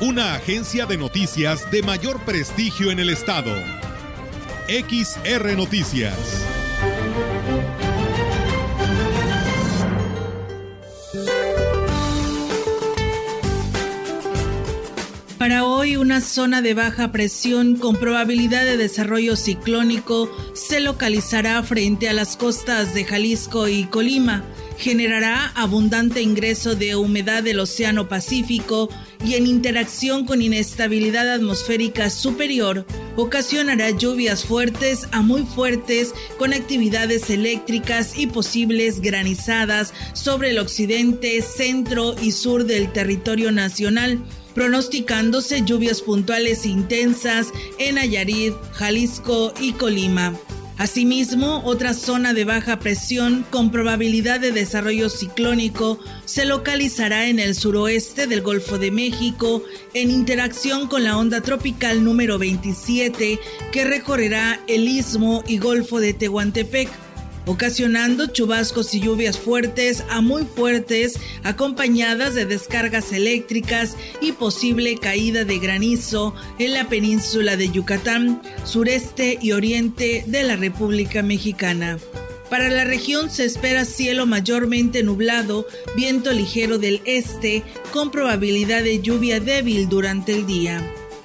una agencia de noticias de mayor prestigio en el estado. XR Noticias. Para hoy, una zona de baja presión con probabilidad de desarrollo ciclónico se localizará frente a las costas de Jalisco y Colima generará abundante ingreso de humedad del Océano Pacífico y en interacción con inestabilidad atmosférica superior ocasionará lluvias fuertes a muy fuertes con actividades eléctricas y posibles granizadas sobre el occidente, centro y sur del territorio nacional pronosticándose lluvias puntuales intensas en Nayarit, Jalisco y Colima. Asimismo, otra zona de baja presión con probabilidad de desarrollo ciclónico se localizará en el suroeste del Golfo de México en interacción con la onda tropical número 27 que recorrerá el istmo y Golfo de Tehuantepec ocasionando chubascos y lluvias fuertes a muy fuertes, acompañadas de descargas eléctricas y posible caída de granizo en la península de Yucatán, sureste y oriente de la República Mexicana. Para la región se espera cielo mayormente nublado, viento ligero del este, con probabilidad de lluvia débil durante el día.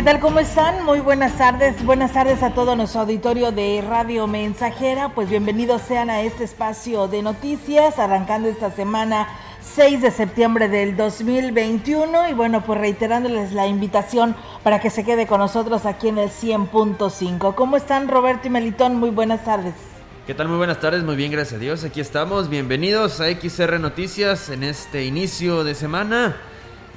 ¿Qué tal? ¿Cómo están? Muy buenas tardes. Buenas tardes a todo nuestro auditorio de Radio Mensajera. Pues bienvenidos sean a este espacio de noticias, arrancando esta semana 6 de septiembre del 2021. Y bueno, pues reiterándoles la invitación para que se quede con nosotros aquí en el 100.5. ¿Cómo están Roberto y Melitón? Muy buenas tardes. ¿Qué tal? Muy buenas tardes, muy bien, gracias a Dios. Aquí estamos. Bienvenidos a XR Noticias en este inicio de semana.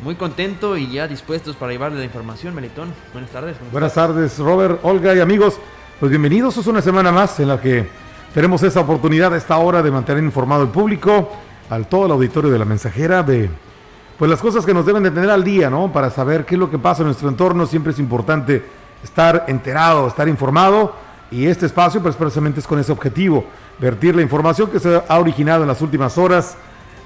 Muy contento y ya dispuestos para llevarle la información, Melitón. Buenas tardes. Buenas, tardes, Robert, Olga y amigos. Pues bienvenidos, es una semana más en la que tenemos esa oportunidad a esta hora de mantener informado al público, al todo el auditorio de la mensajera, de pues las cosas que nos deben de tener al día, ¿no? Para saber qué es lo que pasa en nuestro entorno, siempre es importante estar enterado, estar informado, y este espacio pues precisamente es con ese objetivo, vertir la información que se ha originado en las últimas horas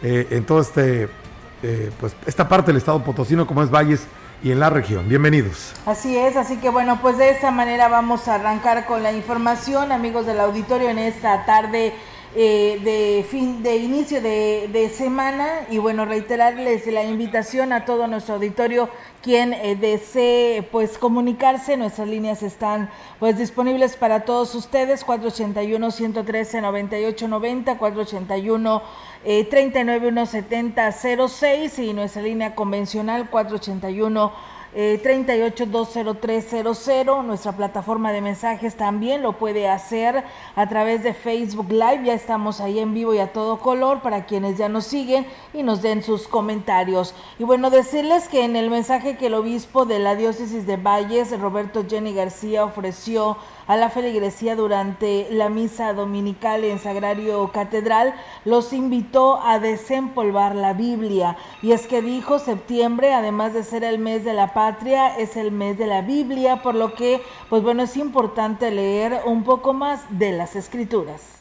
eh, en todo este eh, pues esta parte del estado potosino como es Valles y en la región. Bienvenidos. Así es, así que bueno, pues de esta manera vamos a arrancar con la información, amigos del auditorio, en esta tarde eh, de fin de inicio de, semana y bueno reiterarles la invitación a todo nuestro auditorio quien eh, desee pues comunicarse. Nuestras líneas están pues disponibles para todos ustedes 481 113 9890 481 eh, 3917006 y nuestra línea convencional 481 eh, 38-20300. Nuestra plataforma de mensajes también lo puede hacer a través de Facebook Live. Ya estamos ahí en vivo y a todo color para quienes ya nos siguen y nos den sus comentarios. Y bueno, decirles que en el mensaje que el obispo de la diócesis de Valles, Roberto Jenny García, ofreció a la feligresía durante la misa dominical en Sagrario Catedral, los invitó a desempolvar la Biblia. Y es que dijo, septiembre, además de ser el mes de la patria, es el mes de la Biblia, por lo que, pues bueno, es importante leer un poco más de las escrituras.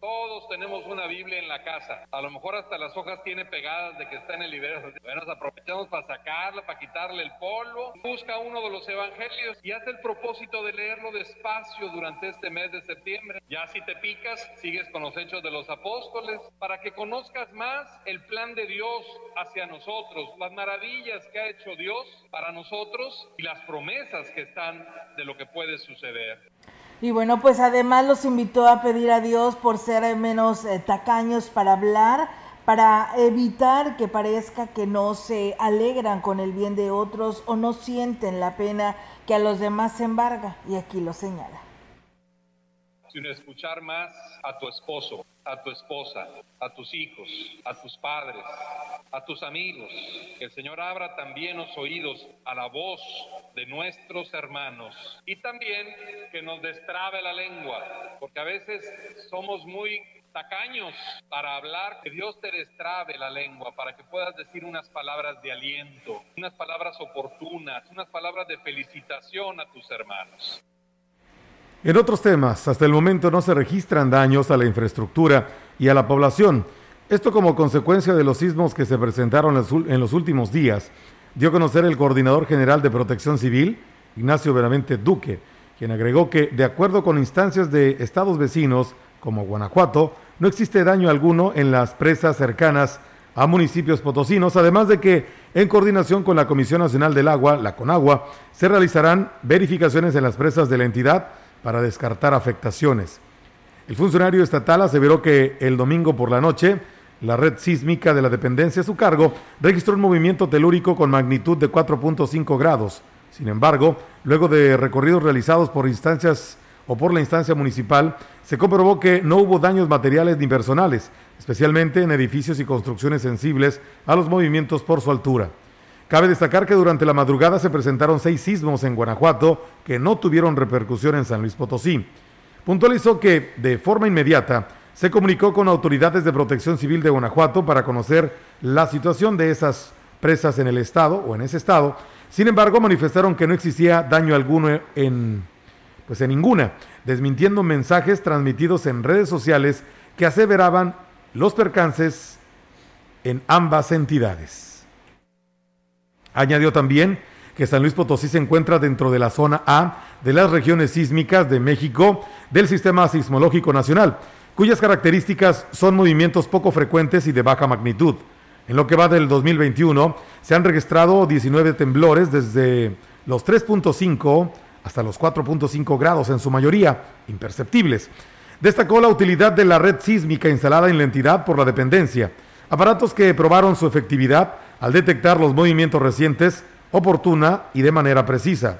Todos tenemos una Biblia en la casa. A lo mejor hasta las hojas tiene pegadas de que está en el librero. Bueno, aprovechamos para sacarla, para quitarle el polvo. Busca uno de los evangelios y haz el propósito de leerlo despacio durante este mes de septiembre. Ya si te picas, sigues con los hechos de los apóstoles para que conozcas más el plan de Dios hacia nosotros, las maravillas que ha hecho Dios para nosotros y las promesas que están de lo que puede suceder. Y bueno, pues además los invitó a pedir a Dios por ser menos eh, tacaños para hablar, para evitar que parezca que no se alegran con el bien de otros o no sienten la pena que a los demás se embarga. Y aquí lo señala sino escuchar más a tu esposo, a tu esposa, a tus hijos, a tus padres, a tus amigos. Que el Señor abra también los oídos a la voz de nuestros hermanos y también que nos destrabe la lengua, porque a veces somos muy tacaños para hablar, que Dios te destrabe la lengua para que puedas decir unas palabras de aliento, unas palabras oportunas, unas palabras de felicitación a tus hermanos. En otros temas, hasta el momento no se registran daños a la infraestructura y a la población. Esto como consecuencia de los sismos que se presentaron en los últimos días, dio a conocer el coordinador general de Protección Civil, Ignacio Veramente Duque, quien agregó que, de acuerdo con instancias de estados vecinos como Guanajuato, no existe daño alguno en las presas cercanas a municipios potosinos, además de que, en coordinación con la Comisión Nacional del Agua, la CONAGUA, se realizarán verificaciones en las presas de la entidad para descartar afectaciones. El funcionario estatal aseveró que el domingo por la noche, la red sísmica de la dependencia a su cargo registró un movimiento telúrico con magnitud de 4.5 grados. Sin embargo, luego de recorridos realizados por instancias o por la instancia municipal, se comprobó que no hubo daños materiales ni personales, especialmente en edificios y construcciones sensibles a los movimientos por su altura. Cabe destacar que durante la madrugada se presentaron seis sismos en Guanajuato que no tuvieron repercusión en San Luis Potosí. Puntualizó que, de forma inmediata, se comunicó con autoridades de protección civil de Guanajuato para conocer la situación de esas presas en el estado o en ese estado. Sin embargo, manifestaron que no existía daño alguno en, pues en ninguna, desmintiendo mensajes transmitidos en redes sociales que aseveraban los percances en ambas entidades. Añadió también que San Luis Potosí se encuentra dentro de la zona A de las regiones sísmicas de México del Sistema Sismológico Nacional, cuyas características son movimientos poco frecuentes y de baja magnitud. En lo que va del 2021, se han registrado 19 temblores desde los 3.5 hasta los 4.5 grados, en su mayoría imperceptibles. Destacó la utilidad de la red sísmica instalada en la entidad por la dependencia, aparatos que probaron su efectividad al detectar los movimientos recientes oportuna y de manera precisa.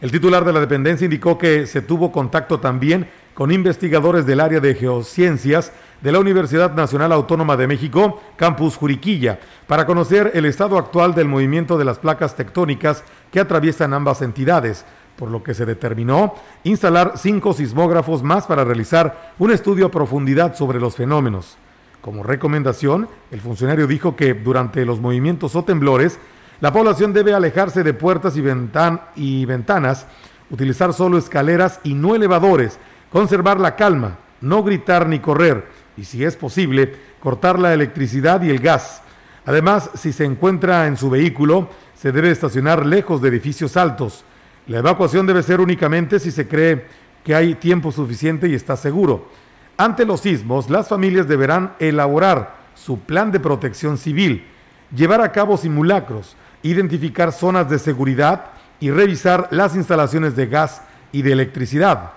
El titular de la dependencia indicó que se tuvo contacto también con investigadores del área de geociencias de la Universidad Nacional Autónoma de México, Campus Juriquilla, para conocer el estado actual del movimiento de las placas tectónicas que atraviesan ambas entidades, por lo que se determinó instalar cinco sismógrafos más para realizar un estudio a profundidad sobre los fenómenos. Como recomendación, el funcionario dijo que durante los movimientos o temblores, la población debe alejarse de puertas y, ventanas, utilizar solo escaleras y no elevadores, conservar la calma, no gritar ni correr y, si es posible, cortar la electricidad y el gas. Además, si se encuentra en su vehículo, se debe estacionar lejos de edificios altos. La evacuación debe ser únicamente si se cree que hay tiempo suficiente y está seguro. Ante los sismos, las familias deberán elaborar su plan de protección civil, llevar a cabo simulacros, identificar zonas de seguridad y revisar las instalaciones de gas y de electricidad.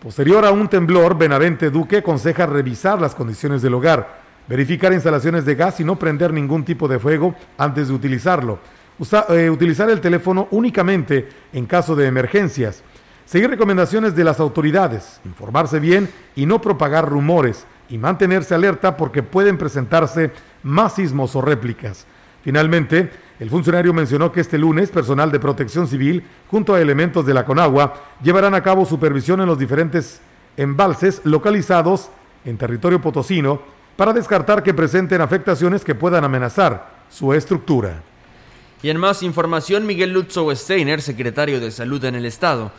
Posterior a un temblor, Benavente Duque aconseja revisar las condiciones del hogar, verificar instalaciones de gas y no prender ningún tipo de fuego antes de utilizarlo. Eh, utilizar el teléfono únicamente en caso de emergencias Seguir recomendaciones de las autoridades, informarse bien y no propagar rumores y mantenerse alerta porque pueden presentarse más sismos o réplicas. Finalmente, el funcionario mencionó que este lunes personal de protección civil, junto a elementos de la Conagua, llevarán a cabo supervisión en los diferentes embalses localizados en territorio potosino para descartar que presenten afectaciones que puedan amenazar su estructura. Y en más información, Miguel Lutzo Steiner, secretario de Salud en el Estado,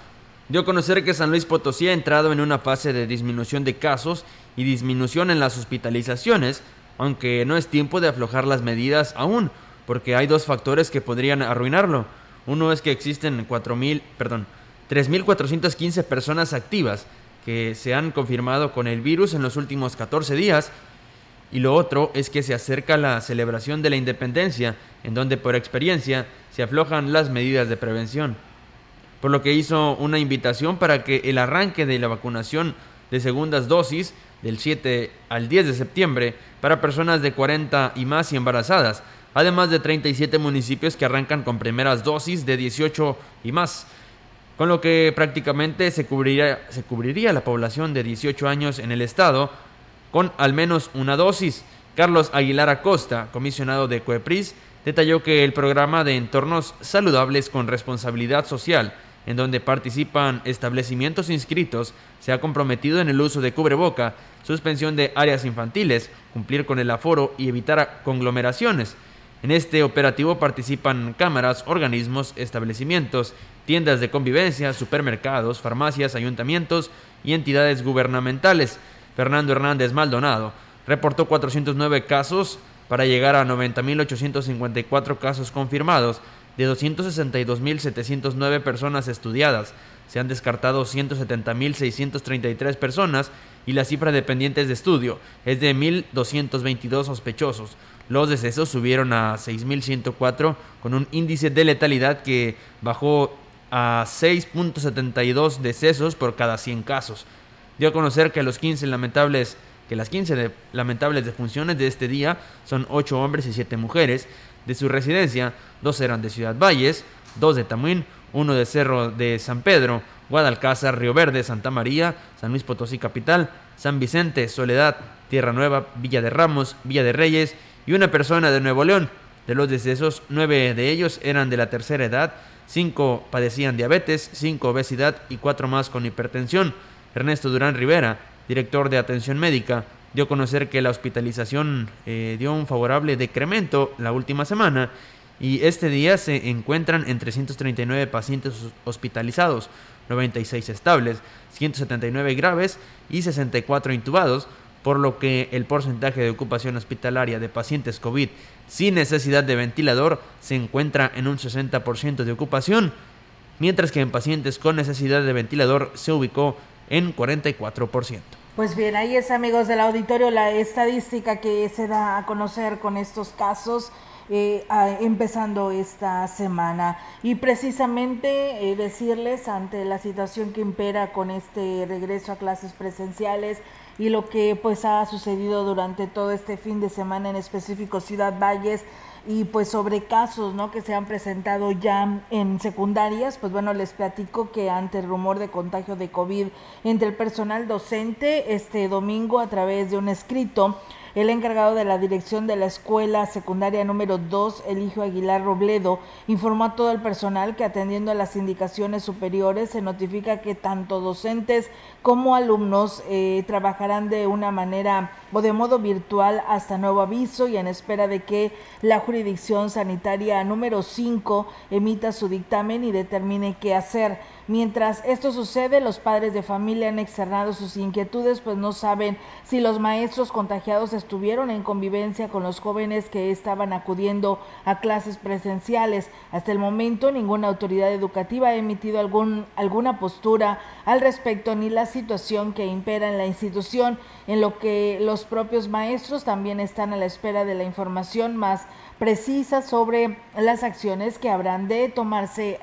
dio a conocer que San Luis Potosí ha entrado en una fase de disminución de casos y disminución en las hospitalizaciones, aunque no es tiempo de aflojar las medidas aún, porque hay dos factores que podrían arruinarlo. Uno es que existen 4.000, perdón, 3.415 personas activas que se han confirmado con el virus en los últimos 14 días. Y lo otro es que se acerca la celebración de la independencia, en donde por experiencia se aflojan las medidas de prevención. Por lo que hizo una invitación para que el arranque de la vacunación de segundas dosis del 7 al 10 de septiembre para personas de 40 y más y embarazadas, además de 37 municipios que arrancan con primeras dosis de 18 y más con lo que prácticamente se cubriría, se cubriría la población de 18 años en el estado con al menos una dosis. Carlos Aguilar Acosta, comisionado de COEPRIS, detalló que el programa de entornos saludables con responsabilidad social, en donde participan establecimientos inscritos, se ha comprometido en el uso de cubreboca, suspensión de áreas infantiles, cumplir con el aforo y evitar conglomeraciones. En este operativo participan cámaras, organismos, establecimientos, tiendas de convivencia, supermercados, farmacias, ayuntamientos y entidades gubernamentales. Fernando Hernández Maldonado reportó 409 casos para llegar a 90.854 casos confirmados de 262.709 personas estudiadas. Se han descartado 170.633 personas y la cifra de pendientes de estudio es de 1.222 sospechosos. Los decesos subieron a 6.104 con un índice de letalidad que bajó a 6.72 decesos por cada 100 casos. Dio a conocer que los 15 lamentables que las 15 lamentables defunciones de este día son 8 hombres y 7 mujeres. De su residencia, dos eran de Ciudad Valles, dos de Tamuín, uno de Cerro de San Pedro, Guadalcázar, Río Verde, Santa María, San Luis Potosí Capital, San Vicente, Soledad, Tierra Nueva, Villa de Ramos, Villa de Reyes y una persona de Nuevo León. De los decesos, nueve de ellos eran de la tercera edad, cinco padecían diabetes, cinco obesidad y cuatro más con hipertensión. Ernesto Durán Rivera, director de atención médica, dio a conocer que la hospitalización eh, dio un favorable decremento la última semana y este día se encuentran en 339 pacientes hospitalizados, 96 estables, 179 graves y 64 intubados, por lo que el porcentaje de ocupación hospitalaria de pacientes COVID sin necesidad de ventilador se encuentra en un 60% de ocupación, mientras que en pacientes con necesidad de ventilador se ubicó en 44%. Pues bien, ahí es amigos del auditorio la estadística que se da a conocer con estos casos. Eh, empezando esta semana. Y precisamente eh, decirles ante la situación que impera con este regreso a clases presenciales, y lo que pues ha sucedido durante todo este fin de semana en específico Ciudad Valles y pues sobre casos ¿no? que se han presentado ya en secundarias, pues bueno, les platico que ante el rumor de contagio de COVID entre el personal docente, este domingo a través de un escrito, el encargado de la dirección de la escuela secundaria número 2, Eligio Aguilar Robledo, informó a todo el personal que atendiendo a las indicaciones superiores se notifica que tanto docentes como alumnos eh, trabajarán de una manera o de modo virtual hasta nuevo aviso y en espera de que la jurisdicción sanitaria número 5 emita su dictamen y determine qué hacer. Mientras esto sucede, los padres de familia han externado sus inquietudes, pues no saben si los maestros contagiados estuvieron en convivencia con los jóvenes que estaban acudiendo a clases presenciales. Hasta el momento, ninguna autoridad educativa ha emitido algún, alguna postura al respecto ni la situación que impera en la institución, en lo que los propios maestros también están a la espera de la información más precisa sobre las acciones que habrán de tomarse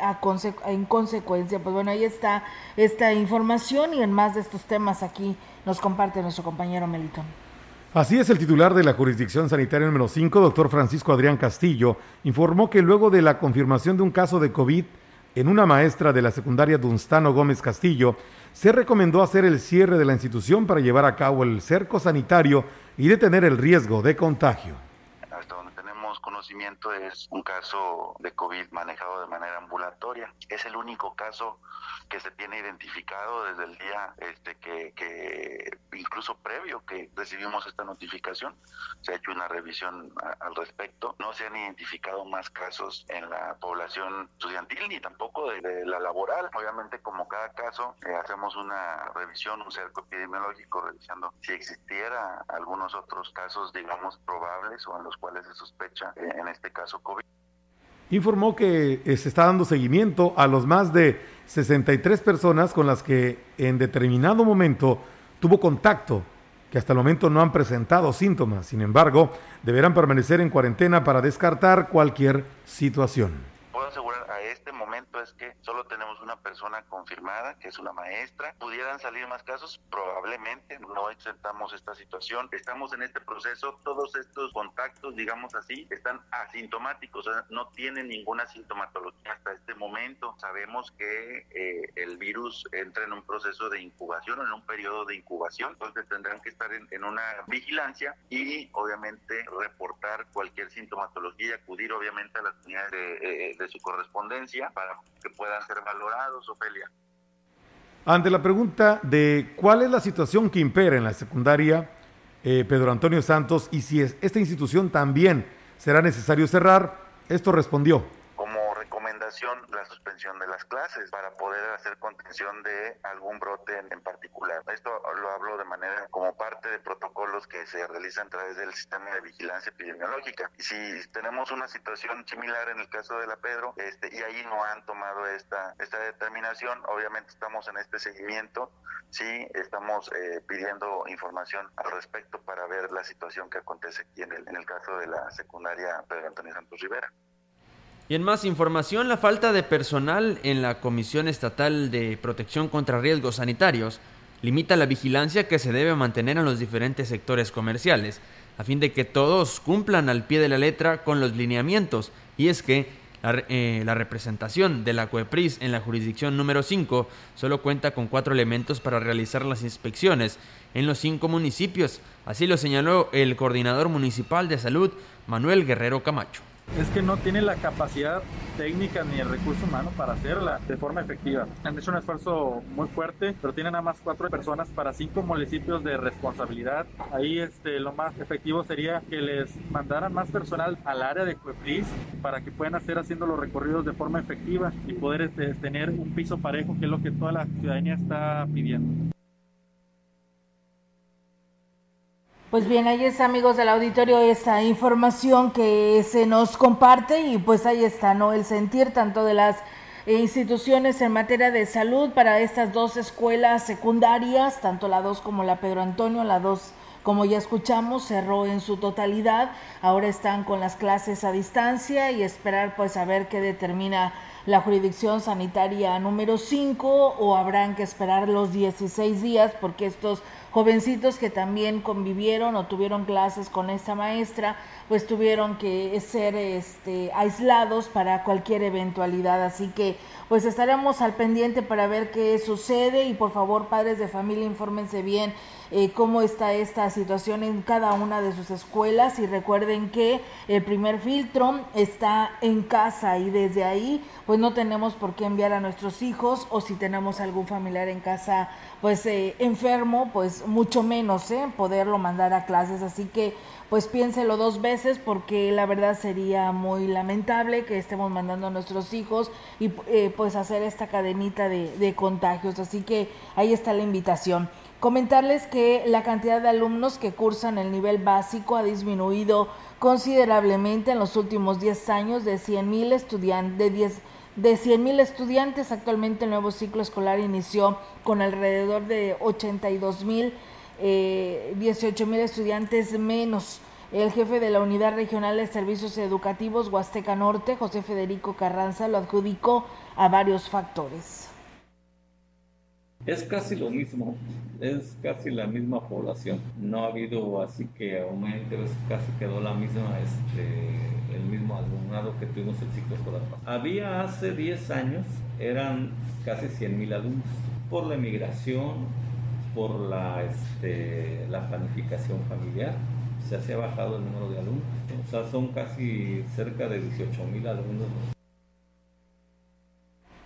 en consecuencia. Pues bueno, ahí está esta información y en más de estos temas aquí nos comparte nuestro compañero Melitón. Así es, el titular de la jurisdicción sanitaria número 5, doctor Francisco Adrián Castillo, informó que luego de la confirmación de un caso de COVID en una maestra de la secundaria Dunstano Gómez Castillo, se recomendó hacer el cierre de la institución para llevar a cabo el cerco sanitario y detener el riesgo de contagio conocimiento es un caso de COVID manejado de manera ambulatoria. Es el único caso que se tiene identificado desde el día este, que, incluso previo que recibimos esta notificación, se ha hecho una revisión al respecto. No se han identificado más casos en la población estudiantil ni tampoco de, la laboral. Obviamente, como cada caso, eh, hacemos una revisión, un cerco epidemiológico, revisando si existiera algunos otros casos, digamos, probables o en los cuales se sospecha, eh, en este caso, COVID informó que eh, se está dando seguimiento a los más de 63 personas con las que en determinado momento tuvo contacto, que hasta el momento no han presentado síntomas. Sin embargo, deberán permanecer en cuarentena para descartar cualquier situación es que solo tenemos una persona confirmada, que es una maestra. ¿Pudieran salir más casos? Probablemente, no exentamos esta situación. Estamos en este proceso, todos estos contactos, digamos así, están asintomáticos, no tienen ninguna sintomatología hasta este momento. Sabemos que eh, el virus entra en un proceso de incubación, en un periodo de incubación, entonces tendrán que estar en, una vigilancia y obviamente reportar cualquier sintomatología y acudir obviamente a las unidades de, eh, de su correspondencia para que puedan ser valorados, Ofelia. Ante la pregunta de cuál es la situación que impera en la secundaria, eh, Pedro Antonio Santos, y si es, esta institución también será necesario cerrar, esto respondió la suspensión de las clases para poder hacer contención de algún brote en, particular. Esto lo hablo de manera como parte de protocolos que se realizan a través del sistema de vigilancia epidemiológica. Si tenemos una situación similar en el caso de la Pedro, este, y ahí no han tomado esta, esta determinación, obviamente estamos en este seguimiento, sí estamos eh, pidiendo información al respecto para ver la situación que acontece aquí en el, en el caso de la secundaria Pedro Antonio Santos Rivera. Y en más información, la falta de personal en la Comisión Estatal de Protección contra Riesgos Sanitarios limita la vigilancia que se debe mantener en los diferentes sectores comerciales, a fin de que todos cumplan al pie de la letra con los lineamientos. Y es que la, eh, representación de la COEPRIS en la jurisdicción número 5 solo cuenta con cuatro elementos para realizar las inspecciones en los cinco municipios. Así lo señaló el coordinador municipal de salud, Manuel Guerrero Camacho es que no tiene la capacidad técnica ni el recurso humano para hacerla de forma efectiva. Han hecho un esfuerzo muy fuerte, pero tienen nada más cuatro personas para cinco municipios de responsabilidad. Ahí este, lo más efectivo sería que les mandaran más personal al área de Cuepris para que puedan hacer haciendo los recorridos de forma efectiva y poder este, tener un piso parejo, que es lo que toda la ciudadanía está pidiendo. Pues bien, ahí está, amigos del auditorio, esta información que se nos comparte y pues ahí está, ¿no? El sentir tanto de las instituciones en materia de salud para estas dos escuelas secundarias, tanto la 2 como la Pedro Antonio, la 2 como ya escuchamos, cerró en su totalidad, ahora están con las clases a distancia y esperar pues a ver qué determina la jurisdicción sanitaria número 5 o habrán que esperar los 16 días porque estos jovencitos que también convivieron o tuvieron clases con esta maestra, pues tuvieron que ser este, aislados para cualquier eventualidad. Así que pues estaremos al pendiente para ver qué sucede y por favor padres de familia infórmense bien eh, cómo está esta situación en cada una de sus escuelas y recuerden que el primer filtro está en casa y desde ahí pues no tenemos por qué enviar a nuestros hijos o si tenemos algún familiar en casa pues eh, enfermo pues mucho menos ¿eh? poderlo mandar a clases así que pues piénselo dos veces porque la verdad sería muy lamentable que estemos mandando a nuestros hijos y eh, pues hacer esta cadenita de, de contagios así que ahí está la invitación Comentarles que la cantidad de alumnos que cursan el nivel básico ha disminuido considerablemente en los últimos 10 años de 100.000 estudiantes, de de estudiantes. Actualmente el nuevo ciclo escolar inició con alrededor de 82 mil, eh, 18 mil estudiantes menos. El jefe de la Unidad Regional de Servicios Educativos Huasteca Norte, José Federico Carranza, lo adjudicó a varios factores. Es casi lo mismo, es casi la misma población. No ha habido así que aumente, es casi quedó la misma, este, el mismo alumnado que tuvimos el ciclo escolar. Había hace 10 años, eran casi 100 mil alumnos. Por la emigración, por la, este, la planificación familiar, se, se ha bajado el número de alumnos. O sea, son casi cerca de 18 mil alumnos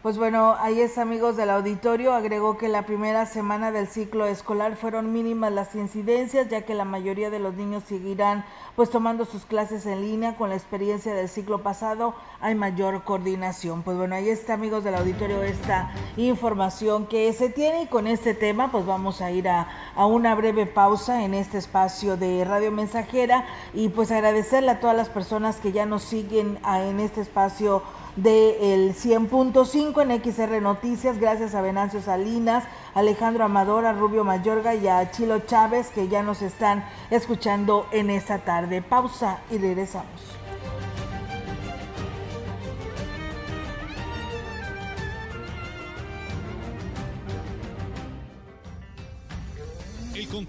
pues bueno, ahí es amigos del auditorio, agregó que la primera semana del ciclo escolar fueron mínimas las incidencias, ya que la mayoría de los niños seguirán pues tomando sus clases en línea con la experiencia del ciclo pasado, hay mayor coordinación. Pues bueno, ahí está amigos del auditorio esta información que se tiene. Y con este tema pues vamos a ir a, a una breve pausa en este espacio de Radio Mensajera. Y pues agradecerle a todas las personas que ya nos siguen en este espacio del 100.5 en XR Noticias, gracias a Venancio Salinas, Alejandro Amador, a Rubio Mayorga y a Chilo Chávez que ya nos están escuchando en esta tarde. Pausa y regresamos.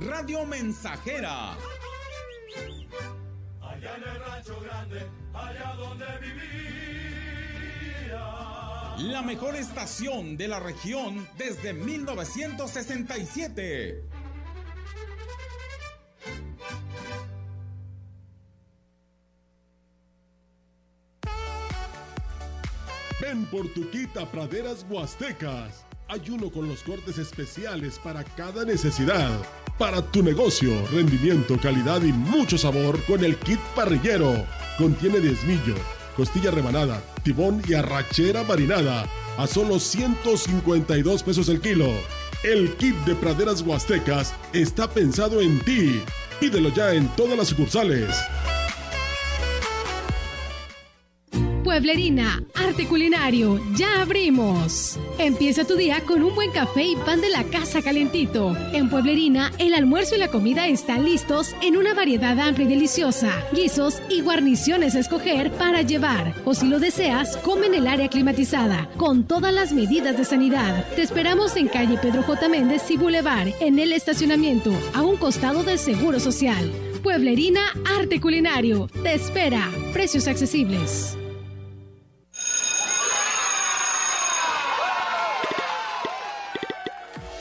Radio Mensajera. Allá en el rancho grande, allá donde vivía. La mejor estación de la región desde 1967. Ven por tu quita praderas huastecas. Hay uno con los cortes especiales para cada necesidad para tu negocio. Rendimiento, calidad y mucho sabor con el kit parrillero. Contiene diezmillo, costilla rebanada, tibón y arrachera marinada a solo 152 pesos el kilo. El kit de praderas huastecas está pensado en ti. Pídelo ya en todas las sucursales. Pueblerina, arte culinario, ya abrimos. Empieza tu día con un buen café y pan de la casa calentito. En Pueblerina, el almuerzo y la comida están listos en una variedad amplia y deliciosa. Guisos y guarniciones a escoger para llevar. O si lo deseas, come en el área climatizada, con todas las medidas de sanidad. Te esperamos en calle Pedro J. Méndez y Boulevard, en el estacionamiento, a un costado del Seguro Social. Pueblerina Arte Culinario. Te espera. Precios accesibles.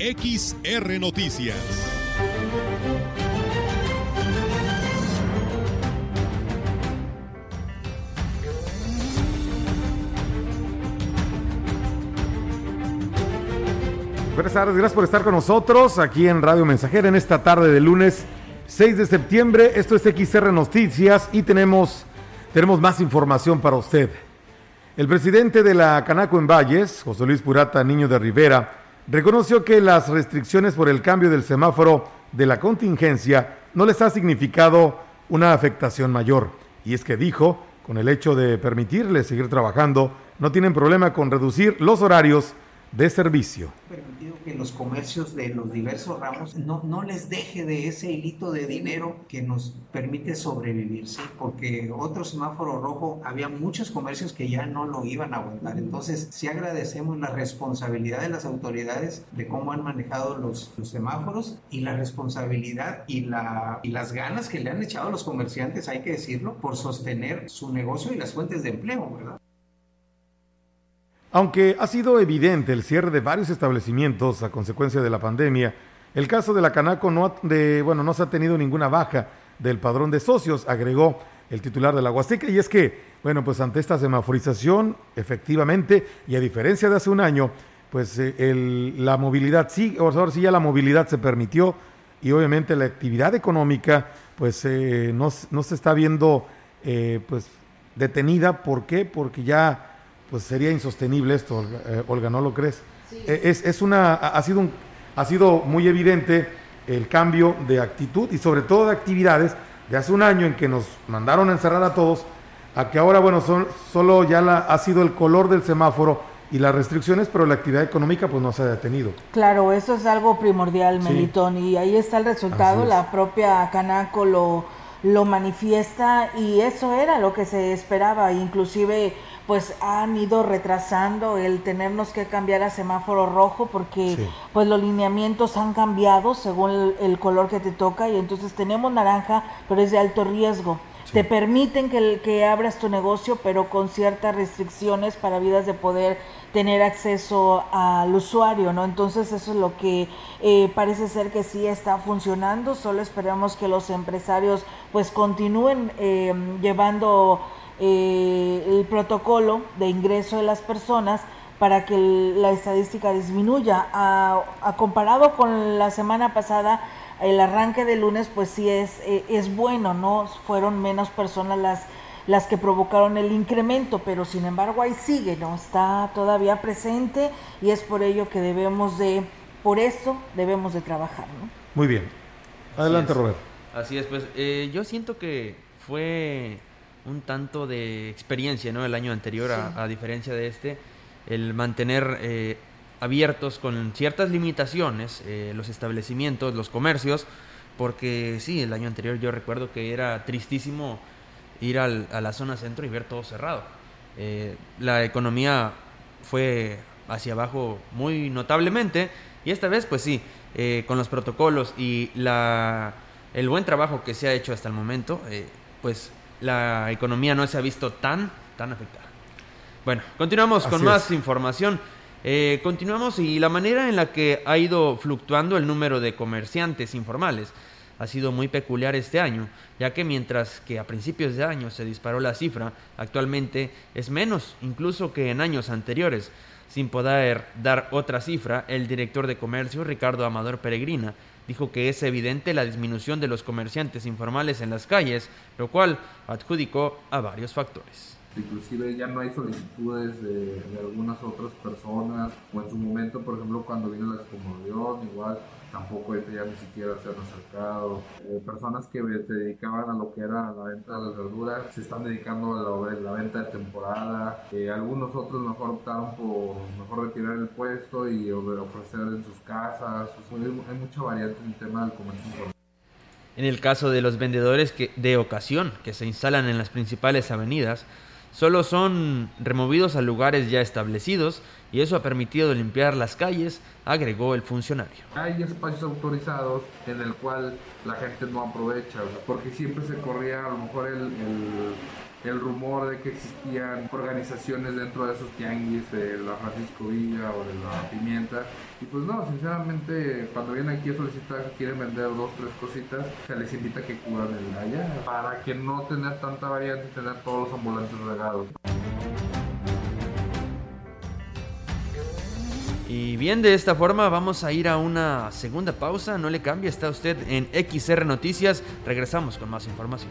XR Noticias. Buenas tardes, gracias por estar con nosotros aquí en Radio Mensajera en esta tarde de lunes 6 de septiembre. Esto es XR Noticias y tenemos, tenemos más información para usted. El presidente de la Canaco en Valles, José Luis Purata Niño de Rivera, reconoció que las restricciones por el cambio del semáforo de la contingencia no les ha significado una afectación mayor. Y es que dijo, con el hecho de permitirles seguir trabajando, no tienen problema con reducir los horarios de servicio que los comercios de los diversos ramos no, no les deje de ese hilito de dinero que nos permite sobrevivir, ¿sí? porque otro semáforo rojo había muchos comercios que ya no lo iban a aguantar. Entonces, sí agradecemos la responsabilidad de las autoridades de cómo han manejado los, los semáforos y la responsabilidad y, la, y las ganas que le han echado a los comerciantes, hay que decirlo, por sostener su negocio y las fuentes de empleo, ¿verdad? Aunque ha sido evidente el cierre de varios establecimientos a consecuencia de la pandemia, el caso de la Canaco no, de, bueno, no se ha tenido ninguna baja del padrón de socios, agregó el titular de la Huasteca, y es que, bueno, pues ante esta semaforización, efectivamente, y a diferencia de hace un año, pues eh, la movilidad sí, ahora sí ya la movilidad se permitió, y obviamente la actividad económica, pues eh, no, no, se está viendo, eh, pues, detenida, ¿por qué? Porque ya, pues sería insostenible esto, Olga, ¿no lo crees? Es, es una, ha sido un, ha sido muy evidente el cambio de actitud y sobre todo de actividades de hace un año en que nos mandaron a encerrar a todos, a que ahora, bueno, son, solo ya la, ha sido el color del semáforo y las restricciones, pero la actividad económica pues no se ha detenido. Claro, eso es algo primordial, Melitón, y ahí está el resultado, la propia Canaco lo, lo manifiesta y eso era lo que se esperaba, inclusive pues han ido retrasando el tenernos que cambiar a semáforo rojo porque pues los lineamientos han cambiado según el, color que te toca y entonces tenemos naranja pero es de alto riesgo. Te permiten que, que abras tu negocio pero con ciertas restricciones para vidas de poder tener acceso al usuario, ¿no? Entonces eso es lo que eh, parece ser que sí está funcionando, solo esperamos que los empresarios pues continúen eh, llevando eh, el protocolo de ingreso de las personas para que la estadística disminuya. A, comparado con la semana pasada, el arranque de lunes pues sí es, eh, es bueno, ¿no? Fueron menos personas las, las que provocaron el incremento, pero sin embargo ahí sigue, ¿no? Está todavía presente y es por ello que debemos de, por eso debemos de trabajar, ¿no? Muy bien. Adelante, Roberto. Así es, pues eh, yo siento que fue un tanto de experiencia, ¿no? El año anterior, a, diferencia de este, el mantener eh, abiertos con ciertas limitaciones eh, los establecimientos, los comercios, porque sí, el año anterior yo recuerdo que era tristísimo ir a la zona centro y ver todo cerrado. Eh, la economía fue hacia abajo muy notablemente y esta vez pues sí, con los protocolos y la, el buen trabajo que se ha hecho hasta el momento, pues la economía no se ha visto tan, tan afectada. Bueno, continuamos con más información. Eh, continuamos y la manera en la que ha ido fluctuando el número de comerciantes informales ha sido muy peculiar este año, ya que mientras que a principios de año se disparó la cifra, actualmente es menos, incluso que en años anteriores. Sin poder dar otra cifra, el director de comercio, Ricardo Amador Peregrina, dijo que es evidente la disminución de los comerciantes informales en las calles, lo cual adjudicó a varios factores. Inclusive ya no hay solicitudes de, algunas otras personas, o en su momento, por ejemplo, cuando vino la excomodión, igual tampoco ya ni siquiera se han acercado. Eh, personas que se dedicaban a lo que era la venta de las verduras se están dedicando a la, venta de temporada. Eh, algunos otros mejor optaron por mejor retirar el puesto y ofrecer en sus casas. hay mucha variante en el tema del comercio En el caso de los vendedores que, de ocasión que se instalan en las principales avenidas, solo son removidos a lugares ya establecidos y eso ha permitido limpiar las calles, agregó el funcionario. Hay espacios autorizados en el cual la gente no aprovecha, porque siempre se corría a lo mejor el, el, rumor de que existían organizaciones dentro de esos tianguis de la Francisco Villa o de la Pimienta. Y pues no, sinceramente, cuando vienen aquí a solicitar que quieren vender dos, tres cositas, se les invita a que cubran el allá, para que no tener tanta variante y tener todos los ambulantes regados. Y bien, de esta forma vamos a ir a una segunda pausa. No le cambie, está usted en XR Noticias. Regresamos con más información.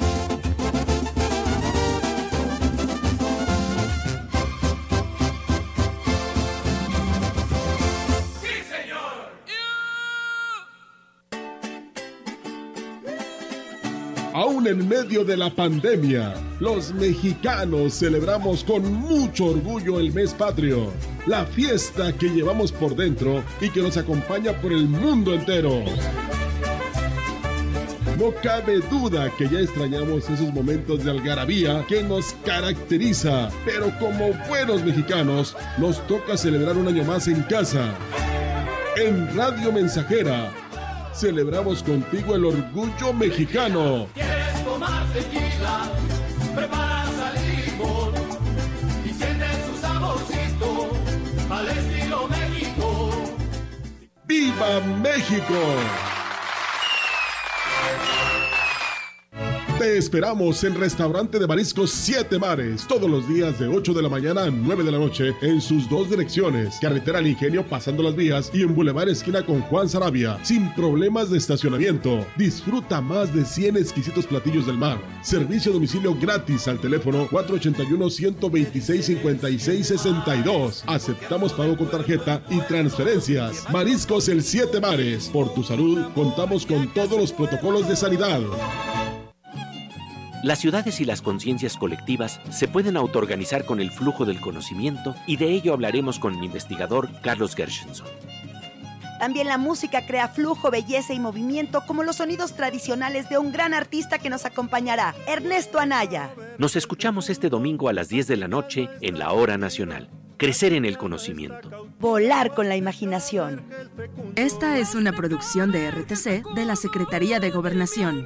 Aún en medio de la pandemia, los mexicanos celebramos con mucho orgullo el mes patrio, la fiesta que llevamos por dentro y que nos acompaña por el mundo entero. No cabe duda que ya extrañamos esos momentos de algarabía que nos caracteriza, pero como buenos mexicanos nos toca celebrar un año más en casa. En Radio Mensajera celebramos contigo el orgullo mexicano. ¿Quieres tomar tequila? Prepara limón y siente su saborcito al estilo México. ¡Viva México! Te esperamos en Restaurante de Mariscos Siete Mares, todos los días de 8 de la mañana a 9 de la noche, en sus dos direcciones, Carretera al Ingenio pasando las vías y en Boulevard Esquina con Juan Sarabia, sin problemas de estacionamiento. Disfruta más de 100 exquisitos platillos del mar. Servicio a domicilio gratis al teléfono 481-126-5662. Aceptamos pago con tarjeta y transferencias. Mariscos El Siete Mares. Por tu salud, contamos con todos los protocolos de sanidad. Las ciudades y las conciencias colectivas se pueden autoorganizar con el flujo del conocimiento y de ello hablaremos con el investigador Carlos Gershenson. También la música crea flujo, belleza y movimiento como los sonidos tradicionales de un gran artista que nos acompañará, Ernesto Anaya. Nos escuchamos este domingo a las 10 de la noche en la Hora Nacional. Crecer en el conocimiento. Volar con la imaginación. Esta es una producción de RTC de la Secretaría de Gobernación.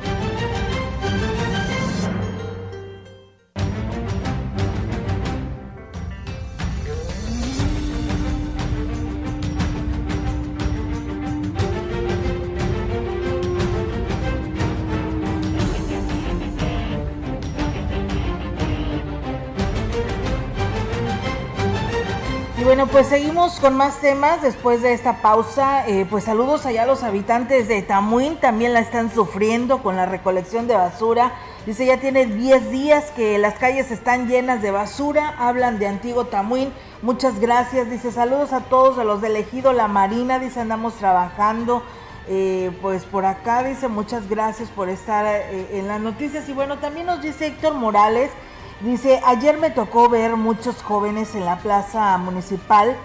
pues seguimos con más temas después de esta pausa. Eh, pues saludos allá a los habitantes de Tamuín, también la están sufriendo con la recolección de basura. Dice, ya tiene 10 días que las calles están llenas de basura. Hablan de Antiguo Tamuín. Muchas gracias. Dice, saludos a todos a los del ejido La Marina. Dice, andamos trabajando. Eh, pues por acá dice, muchas gracias por estar eh, en las noticias. Y bueno, también nos dice Héctor Morales. Dice, ayer me tocó ver muchos jóvenes en la plaza municipal,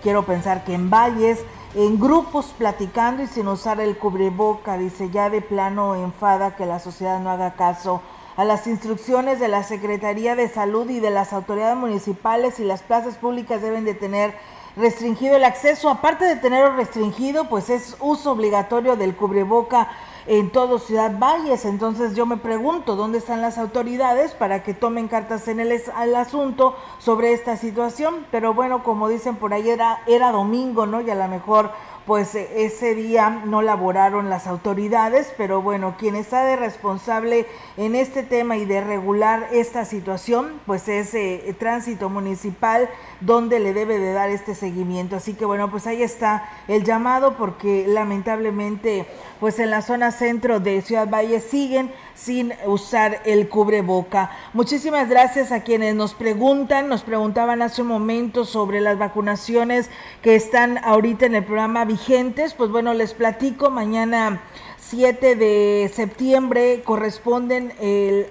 quiero pensar que en Valles, en grupos platicando y sin usar el cubreboca. Dice, ya de plano enfada que la sociedad no haga caso a las instrucciones de la Secretaría de Salud y de las autoridades municipales y las plazas públicas deben de tener restringido el acceso. Aparte de tenerlo restringido, pues es uso obligatorio del cubreboca en todo Ciudad Valles. Entonces yo me pregunto dónde están las autoridades para que tomen cartas en el, asunto sobre esta situación. Pero bueno, como dicen por ahí, era, era domingo, ¿no? Y a lo mejor pues e, ese día no laboraron las autoridades, pero bueno, quien está de responsable en este tema y de regular esta situación, pues es eh, tránsito municipal donde le debe de dar este seguimiento. Así que bueno, pues ahí está el llamado porque lamentablemente pues en la zona centro de Ciudad Valle siguen sin usar el cubreboca. Muchísimas gracias a quienes nos preguntan, nos preguntaban hace un momento sobre las vacunaciones que están ahorita en el programa vigentes. Pues bueno, les platico, mañana 7 de septiembre corresponden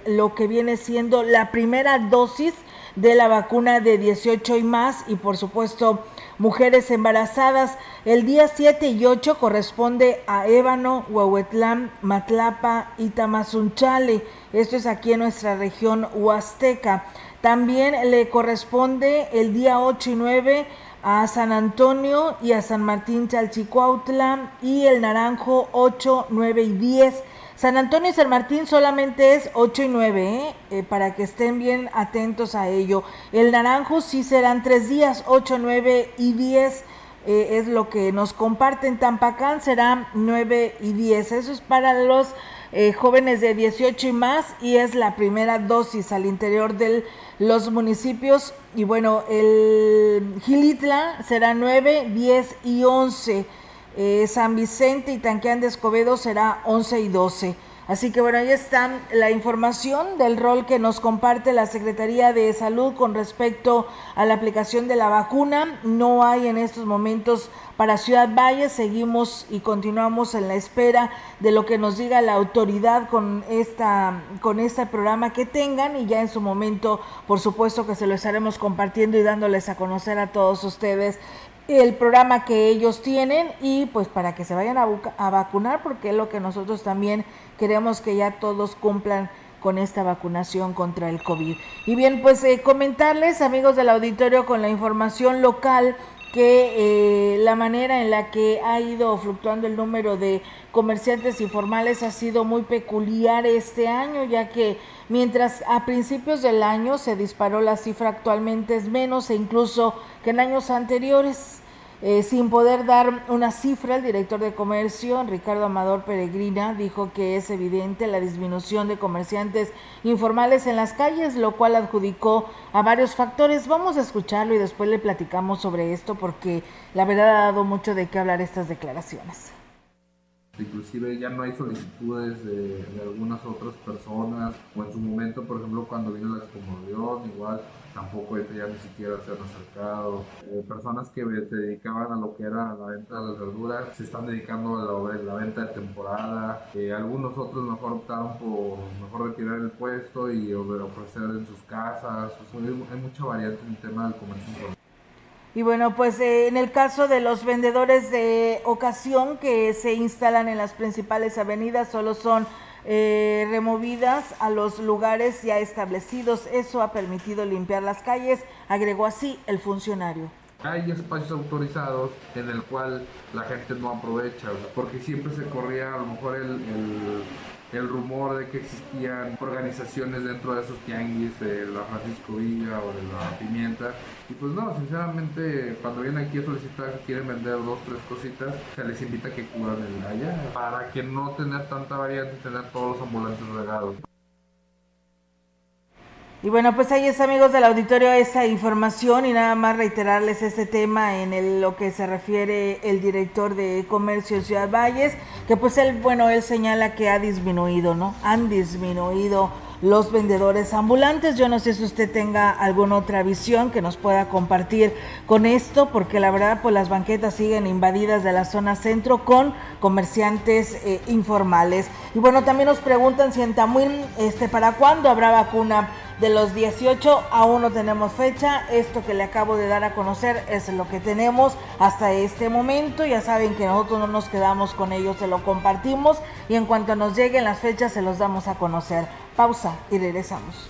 lo que viene siendo la primera dosis de la vacuna de 18 y más y por supuesto mujeres embarazadas. El día 7 y 8 corresponde a Ébano, Huehuetlán, Matlapa y Tamazunchale. Esto es aquí en nuestra región huasteca. También le corresponde el día 8 y 9 a San Antonio y a San Martín Chalchicuautla y el Naranjo 8, 9 y 10. San Antonio y San Martín solamente es 8 y 9, ¿eh? Eh, para que estén bien atentos a ello. El Naranjo sí serán tres días, 8, 9 y 10. Eh, es lo que nos comparten. Tampacán será 9 y 10. Eso es para los jóvenes de 18 y más y es la primera dosis al interior de los municipios. Y bueno, el Gilitla será 9, 10 y 11. Eh, San Vicente y Tanqueán de Escobedo será 11 y 12. Así que bueno, ahí está la información del rol que nos comparte la Secretaría de Salud con respecto a la aplicación de la vacuna. No hay en estos momentos para Ciudad Valle. Seguimos y continuamos en la espera de lo que nos diga la autoridad con esta con este programa que tengan y ya en su momento, por supuesto que se lo estaremos compartiendo y dándoles a conocer a todos ustedes el programa que ellos tienen y pues para que se vayan a, vacunar porque es lo que nosotros también queremos que ya todos cumplan con esta vacunación contra el COVID. Y bien, pues eh, comentarles amigos del auditorio con la información local que eh, la manera en la que ha ido fluctuando el número de comerciantes informales ha sido muy peculiar este año, ya que mientras a principios del año se disparó la cifra, actualmente es menos e incluso que en años anteriores. Eh, sin poder dar una cifra, el director de comercio, Ricardo Amador Peregrina, dijo que es evidente la disminución de comerciantes informales en las calles, lo cual adjudicó a varios factores. Vamos a escucharlo y después le platicamos sobre esto porque la verdad ha dado mucho de qué hablar estas declaraciones. Inclusive ya no hay solicitudes de, algunas otras personas o en su momento, por ejemplo, cuando vino la excomodión, igual tampoco ya ni siquiera se han acercado. Eh, personas que se dedicaban a lo que era la venta de las verduras se están dedicando a la, venta de temporada. Eh, algunos otros mejor optaron por mejor retirar el puesto y ofrecer en sus casas. hay mucha variante en el tema del comercio y bueno, pues eh, en el caso de los vendedores de ocasión que se instalan en las principales avenidas, solo son eh, removidas a los lugares ya establecidos. Eso ha permitido limpiar las calles, agregó así el funcionario. Hay espacios autorizados en el cual la gente no aprovecha, porque siempre se corría a lo mejor el el rumor de que existían organizaciones dentro de esos tianguis de la Francisco Villa o de la Pimienta. Y pues no, sinceramente, cuando vienen aquí a solicitar que quieren vender dos, tres cositas, se les invita a que cubran el allá para que no tener tanta variante y tener todos los ambulantes regados. Y bueno, pues ahí es amigos del auditorio esa información y nada más reiterarles este tema en lo que se refiere el director de comercio Ciudad Valles, que pues él, bueno, él señala que ha disminuido, ¿no? Han disminuido los vendedores ambulantes. Yo no sé si usted tenga alguna otra visión que nos pueda compartir con esto, porque la verdad, pues las banquetas siguen invadidas de la zona centro con comerciantes eh, informales. Y bueno, también nos preguntan si en Tamuín, este, ¿para cuándo habrá vacuna? De los 18 aún no tenemos fecha. Esto que le acabo de dar a conocer es lo que tenemos hasta este momento. Ya saben que nosotros no nos quedamos con ellos, se lo compartimos y en cuanto nos lleguen las fechas se los damos a conocer. Pausa y regresamos.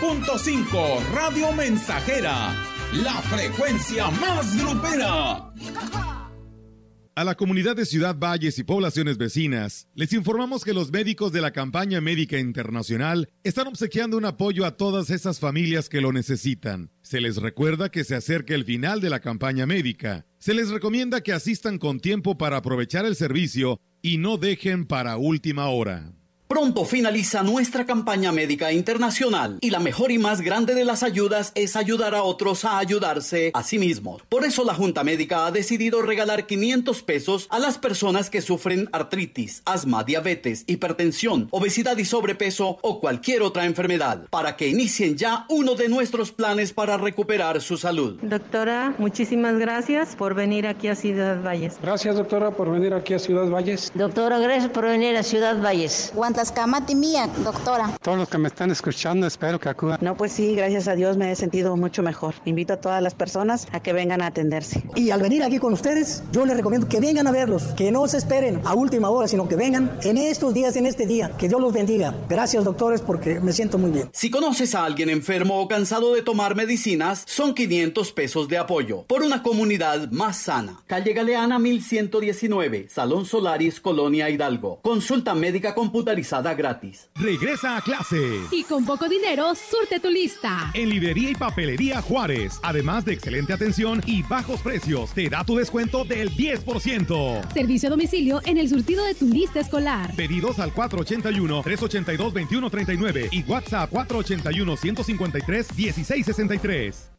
100.5 Radio Mensajera, la frecuencia más grupera. A la comunidad de Ciudad Valles y poblaciones vecinas, les informamos que los médicos de la campaña médica internacional están obsequiando un apoyo a todas esas familias que lo necesitan. Se les recuerda que se acerca el final de la campaña médica. Se les recomienda que asistan con tiempo para aprovechar el servicio y no dejen para última hora. Pronto finaliza nuestra campaña médica internacional y la mejor y más grande de las ayudas es ayudar a otros a ayudarse a sí mismos. Por eso la Junta Médica ha decidido regalar 500 pesos a las personas que sufren artritis, asma, diabetes, hipertensión, obesidad y sobrepeso o cualquier otra enfermedad para que inicien ya uno de nuestros planes para recuperar su salud. Doctora, muchísimas gracias por venir aquí a Ciudad Valles. Gracias, doctora, por venir aquí a Ciudad Valles. Doctora, gracias por venir a Ciudad Valles. Tlaxcamati mía, doctora. Todos los que me están escuchando, espero que acudan. No, pues sí, gracias a Dios me he sentido mucho mejor. Invito a todas las personas a que vengan a atenderse. Y al venir aquí con ustedes, yo les recomiendo que vengan a verlos, que no se esperen a última hora, sino que vengan en estos días, en este día. Que Dios los bendiga. Gracias, doctores, porque me siento muy bien. Si conoces a alguien enfermo o cansado de tomar medicinas, son 500 pesos de apoyo por una comunidad más sana. Calle Galeana 1119, Salón Solaris, Colonia Hidalgo. Consulta médica computarizada gratis. Regresa a clase. Y con poco dinero, surte tu lista. En Librería y Papelería Juárez, además de excelente atención y bajos precios, te da tu descuento del 10%. Servicio a domicilio en el surtido de tu lista escolar. Pedidos al 481-382-2139 y WhatsApp 481-153-1663.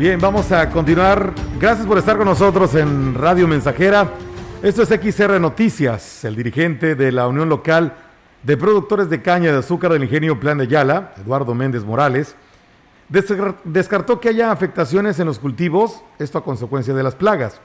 Bien, vamos a continuar. Gracias por estar con nosotros en Radio Mensajera. Esto es XR Noticias. El dirigente de la Unión Local de Productores de Caña de Azúcar del Ingenio Plan de Yala, Eduardo Méndez Morales, descartó que haya afectaciones en los cultivos, esto a consecuencia de las plagas.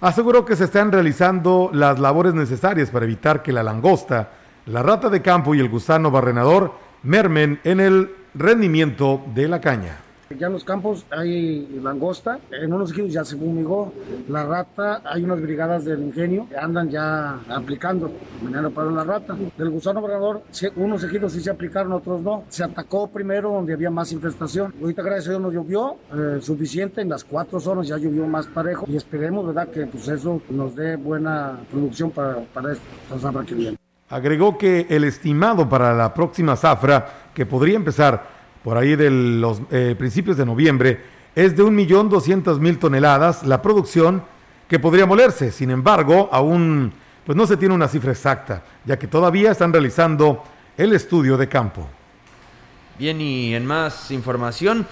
Aseguró que se están realizando las labores necesarias para evitar que la langosta, la rata de campo y el gusano barrenador mermen en el rendimiento de la caña. Ya en los campos hay langosta, en unos equipos ya se fumigó, la rata, hay unas brigadas del ingenio que andan ya aplicando veneno para la rata. Del gusano barrenador, unos equipos sí se aplicaron, otros no. Se atacó primero donde había más infestación. Ahorita gracias a Dios no llovió eh, suficiente, en las cuatro zonas ya llovió más parejo y esperemos, ¿verdad?, que pues eso nos dé buena producción para, para esta zafra que viene. Agregó que el estimado para la próxima zafra, que podría empezar por ahí de los eh, principios de noviembre, es de 1.200.000 toneladas la producción que podría molerse. Sin embargo, aún pues no se tiene una cifra exacta, ya que todavía están realizando el estudio de campo. Bien, y en más información,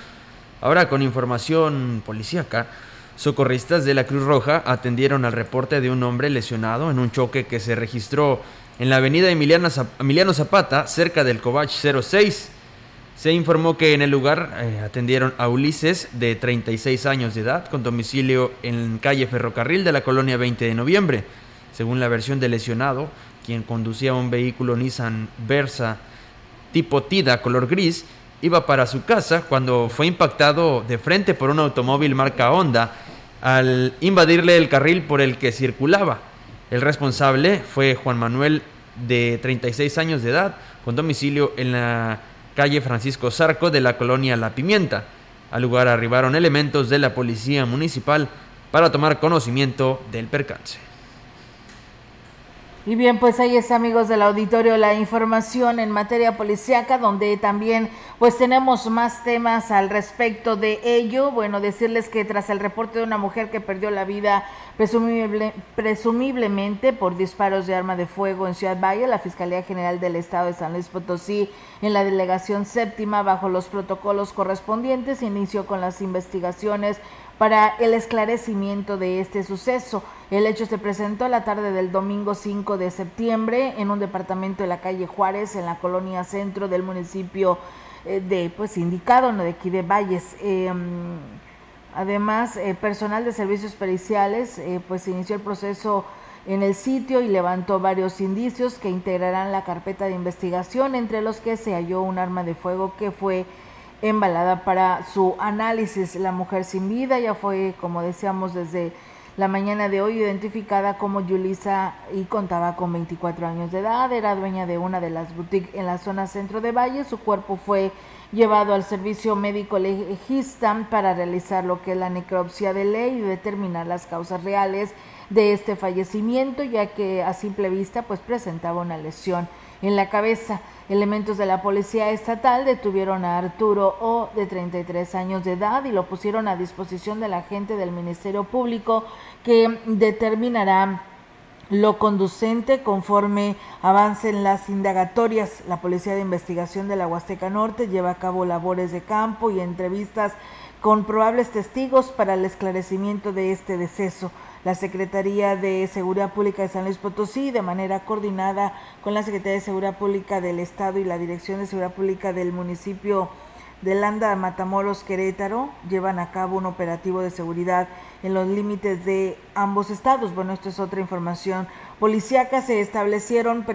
ahora con información policíaca, Socorristas de la Cruz Roja atendieron al reporte de un hombre lesionado en un choque que se registró en la avenida Emiliano Zapata, cerca del Covach 06. Se informó que en el lugar eh, atendieron a Ulises, de 36 años de edad, con domicilio en calle Ferrocarril de la colonia 20 de noviembre. Según la versión del lesionado, quien conducía un vehículo Nissan Versa tipo Tida color gris, iba para su casa cuando fue impactado de frente por un automóvil marca Honda al invadirle el carril por el que circulaba. El responsable fue Juan Manuel de 36 años de edad, con domicilio en la calle Francisco Zarco de la colonia La Pimienta. Al lugar arribaron elementos de la policía municipal para tomar conocimiento del percance. Y bien, pues ahí está, amigos del auditorio, la información en materia policíaca, donde también pues tenemos más temas al respecto de ello. Bueno, decirles que tras el reporte de una mujer que perdió la vida presumible, presumiblemente por disparos de arma de fuego en Ciudad Valle, la Fiscalía General del Estado de San Luis Potosí, en la delegación séptima, bajo los protocolos correspondientes, inició con las investigaciones para el esclarecimiento de este suceso. El hecho se presentó la tarde del domingo 5 de septiembre en un departamento de la calle Juárez, en la colonia centro del municipio eh, de, pues, indicado, no de aquí de Valles. Em, además, eh, personal de servicios periciales, eh, pues, inició el proceso en el sitio y levantó varios indicios que integrarán la carpeta de investigación, entre los que se halló un arma de fuego que fue embalada para su análisis. La mujer sin vida ya fue, como decíamos, desde la mañana de hoy identificada como Yulisa y contaba con 24 años de edad. Era dueña de una de las boutiques en la zona centro de Valle. Su cuerpo fue llevado al servicio médico legista para realizar lo que es la necropsia de ley y determinar las causas reales de este fallecimiento, ya que a simple vista pues presentaba una lesión en la cabeza. Elementos de la policía estatal detuvieron a Arturo O, de 33 años de edad, y lo pusieron a disposición de la gente del Ministerio Público que determinará lo conducente conforme avancen las indagatorias. La Policía de Investigación de la Huasteca Norte lleva a cabo labores de campo y entrevistas con probables testigos para el esclarecimiento de este deceso la Secretaría de Seguridad Pública de San Luis Potosí, de manera coordinada con la Secretaría de Seguridad Pública del Estado y la Dirección de Seguridad Pública del municipio de Landa, Matamoros, Querétaro, llevan a cabo un operativo de seguridad en los límites de ambos estados. Bueno, esto es otra información policíaca. Se establecieron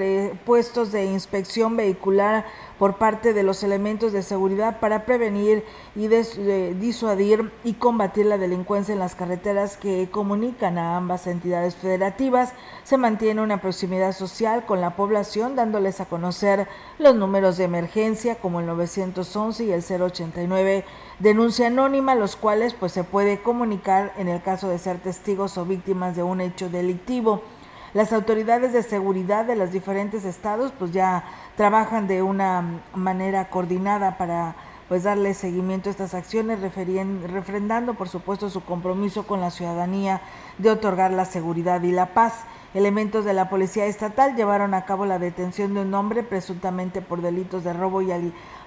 puestos de inspección vehicular por parte de los elementos de seguridad para prevenir y disuadir y combatir la delincuencia en las carreteras que comunican a ambas entidades federativas. Se mantiene una proximidad social con la población, dándoles a conocer los números de emergencia como el 911 y el 089 denuncia anónima, los cuales pues se puede comunicar en el caso de ser testigos o víctimas de un hecho delictivo. Las autoridades de seguridad de los diferentes estados pues ya trabajan de una manera coordinada para pues darle seguimiento a estas acciones, refrendando por supuesto su compromiso con la ciudadanía de otorgar la seguridad y la paz. Elementos de la Policía Estatal llevaron a cabo la detención de un hombre presuntamente por delitos de robo y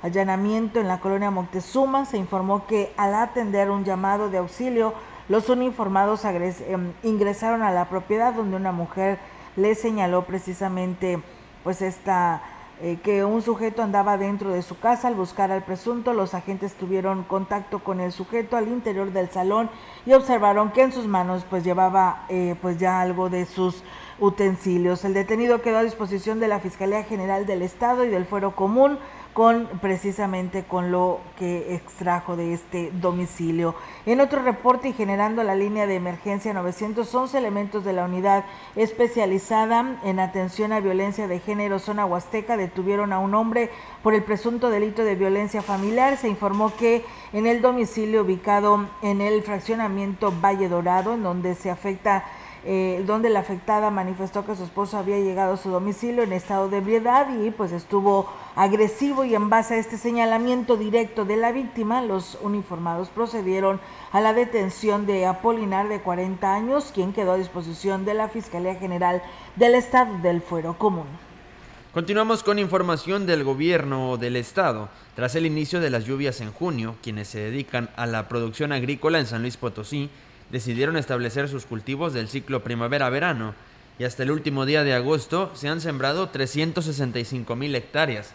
allanamiento en la colonia Montezuma. Se informó que al atender un llamado de auxilio los uniformados em, ingresaron a la propiedad donde una mujer le señaló precisamente pues esta eh, que un sujeto andaba dentro de su casa al buscar al presunto. Los agentes tuvieron contacto con el sujeto al interior del salón y observaron que en sus manos pues llevaba eh, pues ya algo de sus utensilios. El detenido quedó a disposición de la Fiscalía General del Estado y del Fuero Común con precisamente con lo que extrajo de este domicilio. En otro reporte y generando la línea de emergencia 911 elementos de la unidad especializada en atención a violencia de género zona huasteca detuvieron a un hombre por el presunto delito de violencia familiar. Se informó que en el domicilio ubicado en el fraccionamiento Valle Dorado, en donde se afecta eh, donde la afectada manifestó que su esposo había llegado a su domicilio en estado de ebriedad y pues estuvo agresivo y en base a este señalamiento directo de la víctima, los uniformados procedieron a la detención de Apolinar de 40 años, quien quedó a disposición de la Fiscalía General del Estado del Fuero Común. Continuamos con información del gobierno del estado. Tras el inicio de las lluvias en junio, quienes se dedican a la producción agrícola en San Luis Potosí decidieron establecer sus cultivos del ciclo primavera-verano y hasta el último día de agosto se han sembrado 365 mil hectáreas.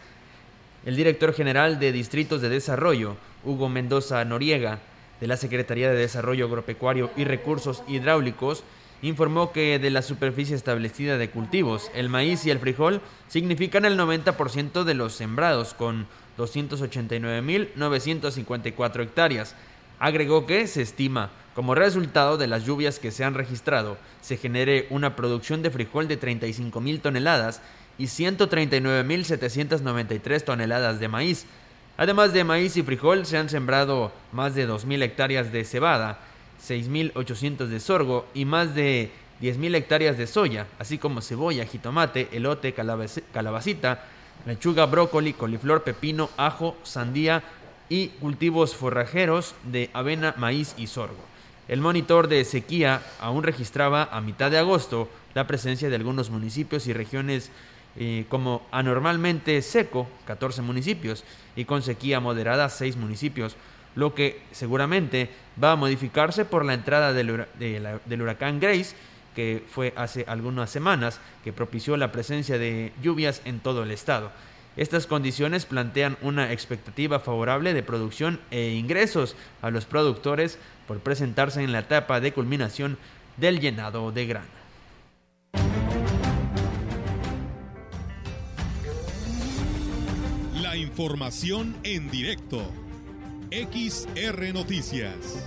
El director general de Distritos de Desarrollo, Hugo Mendoza Noriega, de la Secretaría de Desarrollo Agropecuario y Recursos Hidráulicos, informó que de la superficie establecida de cultivos, el maíz y el frijol significan el 90% de los sembrados, con 289.954 hectáreas. Agregó que se estima, como resultado de las lluvias que se han registrado, se genere una producción de frijol de 35.000 toneladas y 139.793 toneladas de maíz. Además de maíz y frijol, se han sembrado más de 2.000 hectáreas de cebada, 6.800 de sorgo y más de 10.000 hectáreas de soya, así como cebolla, jitomate, elote, calabacita, lechuga, brócoli, coliflor, pepino, ajo, sandía y cultivos forrajeros de avena, maíz y sorgo. El monitor de sequía aún registraba a mitad de agosto la presencia de algunos municipios y regiones eh, como anormalmente seco, 14 municipios, y con sequía moderada, 6 municipios, lo que seguramente va a modificarse por la entrada del, del huracán Grace, que fue hace algunas semanas, que propició la presencia de lluvias en todo el estado. Estas condiciones plantean una expectativa favorable de producción e ingresos a los productores por presentarse en la etapa de culminación del llenado de grano. información en directo. XR Noticias.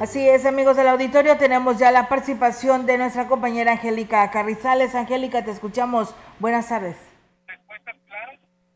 Así es, amigos del auditorio, tenemos ya la participación de nuestra compañera Angélica Carrizales. Angélica, te escuchamos. Buenas tardes.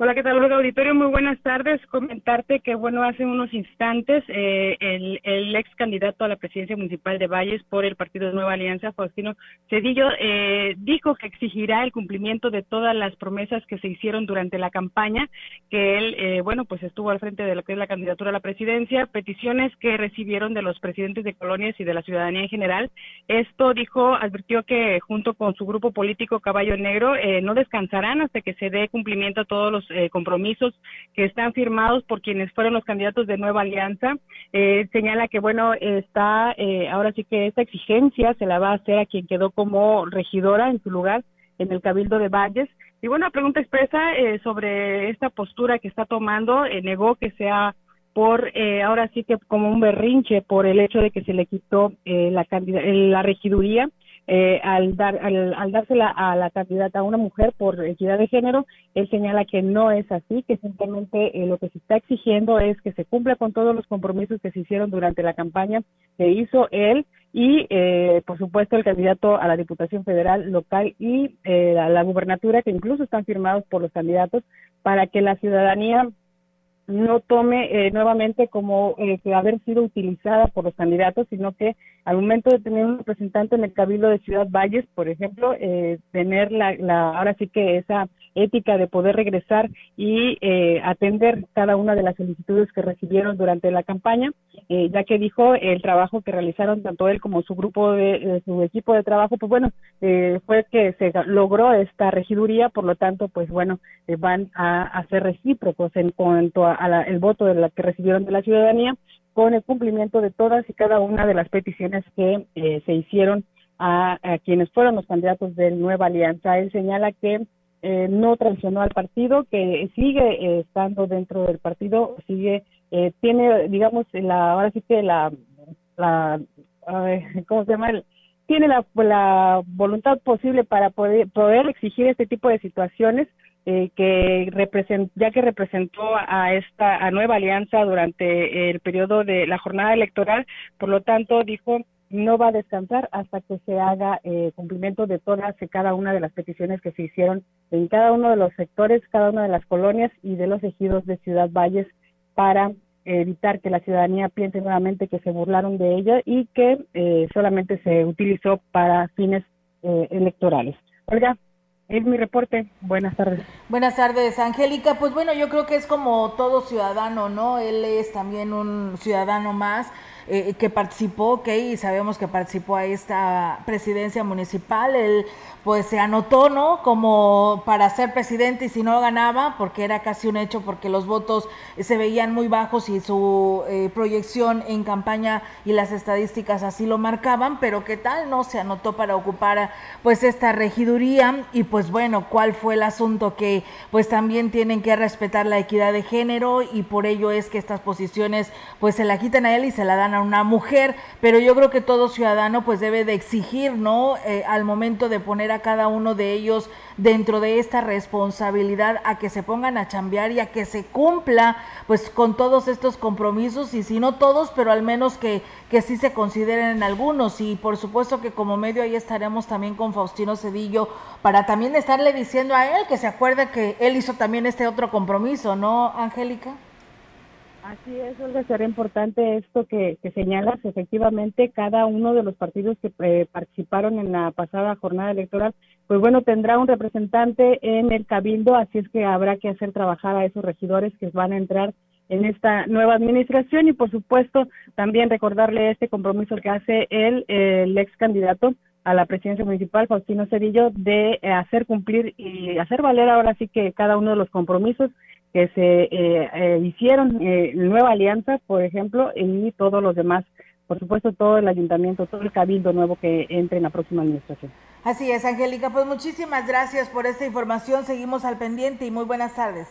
Hola, ¿qué tal, Auditorio? Muy buenas tardes. Comentarte que, bueno, hace unos instantes eh, el, ex candidato a la presidencia municipal de Valles por el Partido de Nueva Alianza, Faustino Cedillo, eh, dijo que exigirá el cumplimiento de todas las promesas que se hicieron durante la campaña, que él, eh, bueno, pues estuvo al frente de lo que es la candidatura a la presidencia, peticiones que recibieron de los presidentes de colonias y de la ciudadanía en general. Esto dijo, advirtió que junto con su grupo político Caballo Negro no descansarán hasta que se dé cumplimiento a todos los eh, compromisos que están firmados por quienes fueron los candidatos de Nueva Alianza. Eh, señala que, bueno, está, eh, ahora sí que esta exigencia se la va a hacer a quien quedó como regidora en su lugar en el Cabildo de Valles. Y bueno, pregunta expresa sobre esta postura que está tomando, negó que sea por ahora sí que como un berrinche por el hecho de que se le quitó la, la regiduría eh, al, dar, al, dársela a la candidata a una mujer por equidad de género, él señala que no es así, que simplemente eh, lo que se está exigiendo es que se cumpla con todos los compromisos que se hicieron durante la campaña que hizo él y, eh, por supuesto, el candidato a la Diputación Federal local y eh, a la gubernatura, que incluso están firmados por los candidatos, para que la ciudadanía no tome eh, nuevamente como eh, que haber sido utilizada por los candidatos, sino que al momento de tener un representante en el Cabildo de Ciudad Valles, por ejemplo, eh, tener la, la, ahora sí que esa ética de poder regresar y eh, atender cada una de las solicitudes que recibieron durante la campaña, eh, ya que dijo el trabajo que realizaron tanto él como su grupo de, su equipo de trabajo, pues bueno, eh, fue que se logró esta regiduría, por lo tanto, pues bueno, van a, a, ser recíprocos en cuanto a, el voto de la que recibieron de la ciudadanía con el cumplimiento de todas y cada una de las peticiones que se hicieron a, a, quienes fueron los candidatos de Nueva Alianza. Él señala que eh, no traicionó al partido, que sigue eh, estando dentro del partido, sigue, eh, tiene, digamos, la, ahora sí que la, la ¿cómo se llama? tiene la, la voluntad posible para poder, poder exigir este tipo de situaciones que represent, ya que representó a esta a nueva alianza durante el periodo de la jornada electoral, por lo tanto dijo no va a descansar hasta que se haga eh, cumplimiento de todas y cada una de las peticiones que se hicieron en cada uno de los sectores, cada una de las colonias y de los ejidos de Ciudad Valles para evitar que la ciudadanía piense nuevamente que se burlaron de ella y que eh, solamente se utilizó para fines eh, electorales. Olga, es mi reporte. Buenas tardes. Buenas tardes, Angélica. Pues bueno, yo creo que es como todo ciudadano, ¿no? Él es también un ciudadano más eh, que participó, ok, y sabemos que participó a esta presidencia municipal, él pues se anotó, ¿no? Como para ser presidente y si no ganaba, porque era casi un hecho, porque los votos se veían muy bajos y su eh, proyección en campaña y las estadísticas así lo marcaban, pero qué tal, ¿no? Se anotó para ocupar pues esta regiduría y pues bueno, ¿cuál fue el asunto? Que pues también tienen que respetar la equidad de género y por ello es que estas posiciones pues se la quitan a él y se la dan a una mujer, pero yo creo que todo ciudadano pues debe de exigir, ¿no? Eh, al momento de poner a cada uno de ellos dentro de esta responsabilidad a que se pongan a chambear y a que se cumpla pues con todos estos compromisos y si no todos, pero al menos que, que sí se consideren en algunos y por supuesto que como medio ahí estaremos también con Faustino Cedillo para también estarle diciendo a él que se acuerde que él hizo también este otro compromiso, ¿no, Angélica? Así es, Olga, será importante esto que, que, señalas. Efectivamente, cada uno de los partidos que eh, participaron en la pasada jornada electoral, pues bueno, tendrá un representante en el cabildo, así es que habrá que hacer trabajar a esos regidores que van a entrar en esta nueva administración y, por supuesto, también recordarle este compromiso que hace el, el ex candidato a la presidencia municipal, Faustino Cedillo, de eh, hacer cumplir y hacer valer ahora sí que cada uno de los compromisos que se eh, eh, hicieron, eh, Nueva Alianza, por ejemplo, y todos los demás, por supuesto, todo el ayuntamiento, todo el cabildo nuevo que entre en la próxima administración. Así es, Angélica, pues muchísimas gracias por esta información, seguimos al pendiente y muy buenas tardes.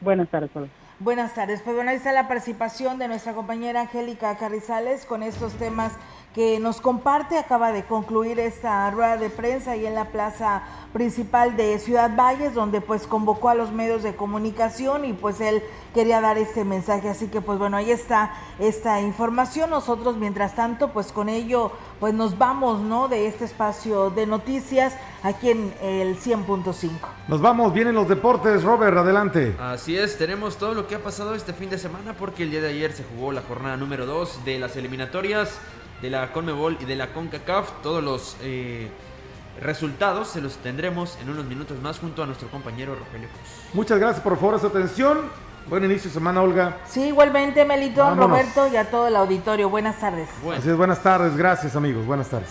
Buenas tardes, Pablo. Buenas tardes, pues bueno, ahí está la participación de nuestra compañera Angélica Carrizales con estos temas que nos comparte. Acaba de concluir esta rueda de prensa y en la plaza principal de Ciudad Valles, donde pues convocó a los medios de comunicación y pues él quería dar este mensaje. Así que pues bueno, ahí está esta información. Nosotros mientras tanto pues con ello pues nos vamos, ¿no? De este espacio de noticias aquí en el 100.5. Nos vamos, vienen los deportes, Robert, adelante. Así es, tenemos todo lo que ha pasado este fin de semana porque el día de ayer se jugó la jornada número 2 de las eliminatorias de la Conmebol y de la CONCACAF. Todos los eh, resultados se los tendremos en unos minutos más junto a nuestro compañero Rogelio Cruz. Muchas gracias por favor su atención. Buen inicio de semana, Olga. Sí, igualmente, Melito, Roberto y a todo el auditorio. Buenas tardes. Así es, buenas tardes. Gracias, amigos. Buenas tardes.